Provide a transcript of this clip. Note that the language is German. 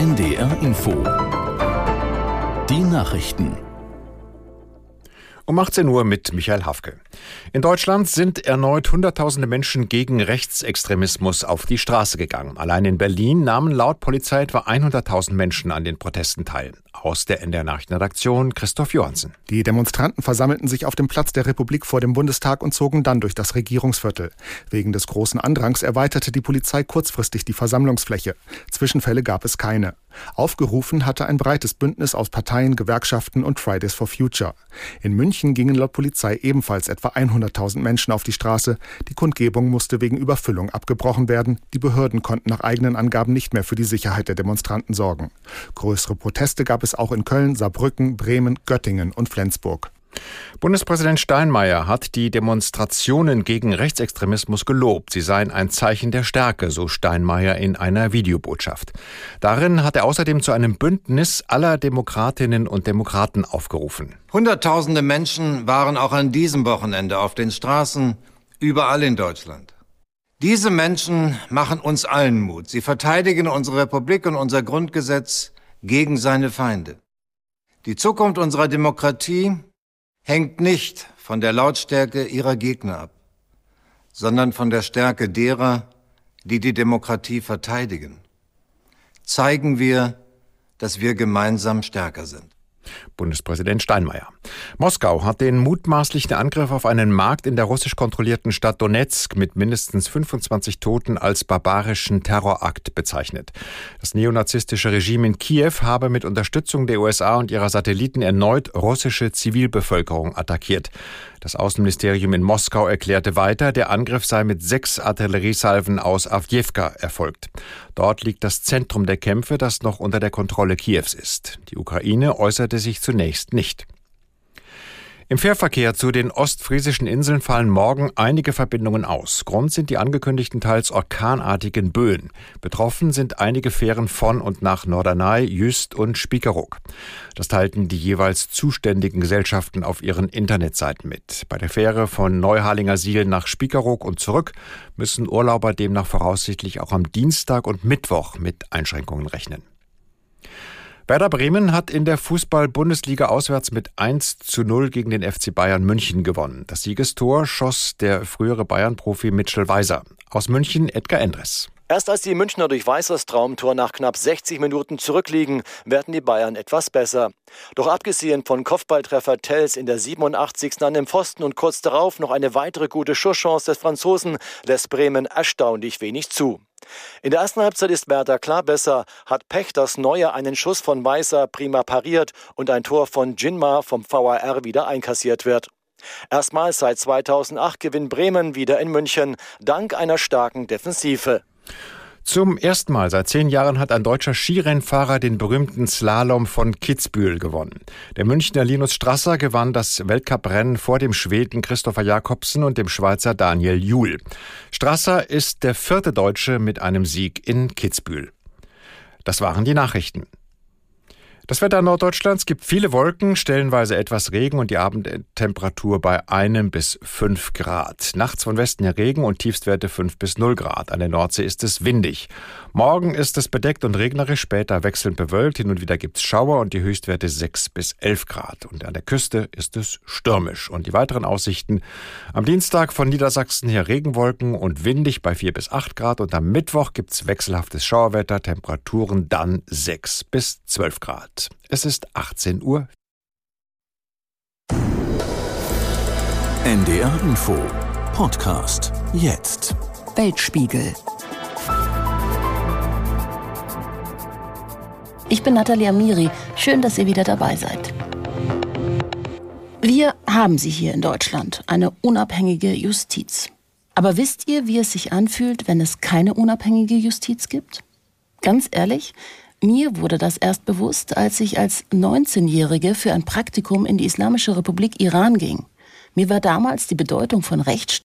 NDR Info. Die Nachrichten. Um 18 Uhr mit Michael Hafke. In Deutschland sind erneut Hunderttausende Menschen gegen Rechtsextremismus auf die Straße gegangen. Allein in Berlin nahmen laut Polizei etwa 100.000 Menschen an den Protesten teil. Aus der NDR Nachrichtenredaktion Christoph Johansen. Die Demonstranten versammelten sich auf dem Platz der Republik vor dem Bundestag und zogen dann durch das Regierungsviertel. Wegen des großen Andrangs erweiterte die Polizei kurzfristig die Versammlungsfläche. Zwischenfälle gab es keine. Aufgerufen hatte ein breites Bündnis aus Parteien, Gewerkschaften und Fridays for Future. In München gingen laut Polizei ebenfalls etwa 100.000 Menschen auf die Straße. Die Kundgebung musste wegen Überfüllung abgebrochen werden. Die Behörden konnten nach eigenen Angaben nicht mehr für die Sicherheit der Demonstranten sorgen. Größere Proteste gab es auch in Köln, Saarbrücken, Bremen, Göttingen und Flensburg. Bundespräsident Steinmeier hat die Demonstrationen gegen Rechtsextremismus gelobt. Sie seien ein Zeichen der Stärke, so Steinmeier in einer Videobotschaft. Darin hat er außerdem zu einem Bündnis aller Demokratinnen und Demokraten aufgerufen. Hunderttausende Menschen waren auch an diesem Wochenende auf den Straßen überall in Deutschland. Diese Menschen machen uns allen Mut. Sie verteidigen unsere Republik und unser Grundgesetz gegen seine Feinde. Die Zukunft unserer Demokratie hängt nicht von der Lautstärke ihrer Gegner ab, sondern von der Stärke derer, die die Demokratie verteidigen. Zeigen wir, dass wir gemeinsam stärker sind. Bundespräsident Steinmeier. Moskau hat den mutmaßlichen Angriff auf einen Markt in der russisch kontrollierten Stadt Donetsk mit mindestens 25 Toten als barbarischen Terrorakt bezeichnet. Das neonazistische Regime in Kiew habe mit Unterstützung der USA und ihrer Satelliten erneut russische Zivilbevölkerung attackiert. Das Außenministerium in Moskau erklärte weiter, der Angriff sei mit sechs Artilleriesalven aus Avdjevka erfolgt. Dort liegt das Zentrum der Kämpfe, das noch unter der Kontrolle Kiews ist. Die Ukraine äußerte sich zunächst nicht. Im Fährverkehr zu den ostfriesischen Inseln fallen morgen einige Verbindungen aus. Grund sind die angekündigten teils orkanartigen Böen. Betroffen sind einige Fähren von und nach Norderney, Jüst und Spiekeroog. Das teilten die jeweils zuständigen Gesellschaften auf ihren Internetseiten mit. Bei der Fähre von Neuharlinger Siel nach Spiekeroog und zurück müssen Urlauber demnach voraussichtlich auch am Dienstag und Mittwoch mit Einschränkungen rechnen. Werder Bremen hat in der Fußball-Bundesliga auswärts mit 1 zu 0 gegen den FC Bayern München gewonnen. Das Siegestor schoss der frühere Bayern-Profi Mitchell Weiser. Aus München Edgar Endres. Erst als die Münchner durch Weißers Traumtor nach knapp 60 Minuten zurückliegen, werden die Bayern etwas besser. Doch abgesehen von Kopfballtreffer Tells in der 87. an dem Pfosten und kurz darauf noch eine weitere gute Schusschance des Franzosen, lässt Bremen erstaunlich wenig zu. In der ersten Halbzeit ist Werder klar besser, hat Pech, dass Neuer einen Schuss von Weißer prima pariert und ein Tor von Jinma vom VAR wieder einkassiert wird. Erstmals seit 2008 gewinnt Bremen wieder in München, dank einer starken Defensive. Zum ersten Mal seit zehn Jahren hat ein deutscher Skirennfahrer den berühmten Slalom von Kitzbühel gewonnen. Der Münchner Linus Strasser gewann das Weltcuprennen vor dem Schweden Christopher Jakobsen und dem Schweizer Daniel Juhl. Strasser ist der vierte Deutsche mit einem Sieg in Kitzbühel. Das waren die Nachrichten. Das Wetter Norddeutschlands gibt viele Wolken, stellenweise etwas Regen und die Abendtemperatur bei einem bis fünf Grad. Nachts von Westen her Regen und Tiefstwerte fünf bis null Grad. An der Nordsee ist es windig. Morgen ist es bedeckt und regnerisch, später wechselnd bewölkt. Hin und wieder gibt es Schauer und die Höchstwerte sechs bis elf Grad. Und an der Küste ist es stürmisch. Und die weiteren Aussichten am Dienstag von Niedersachsen her Regenwolken und windig bei vier bis acht Grad. Und am Mittwoch gibt es wechselhaftes Schauerwetter, Temperaturen dann sechs bis zwölf Grad. Es ist 18 Uhr. NDR Info Podcast jetzt. Weltspiegel. Ich bin Nathalie Amiri. Schön, dass ihr wieder dabei seid. Wir haben sie hier in Deutschland, eine unabhängige Justiz. Aber wisst ihr, wie es sich anfühlt, wenn es keine unabhängige Justiz gibt? Ganz ehrlich, mir wurde das erst bewusst, als ich als 19-Jährige für ein Praktikum in die Islamische Republik Iran ging. Mir war damals die Bedeutung von Rechtsstaat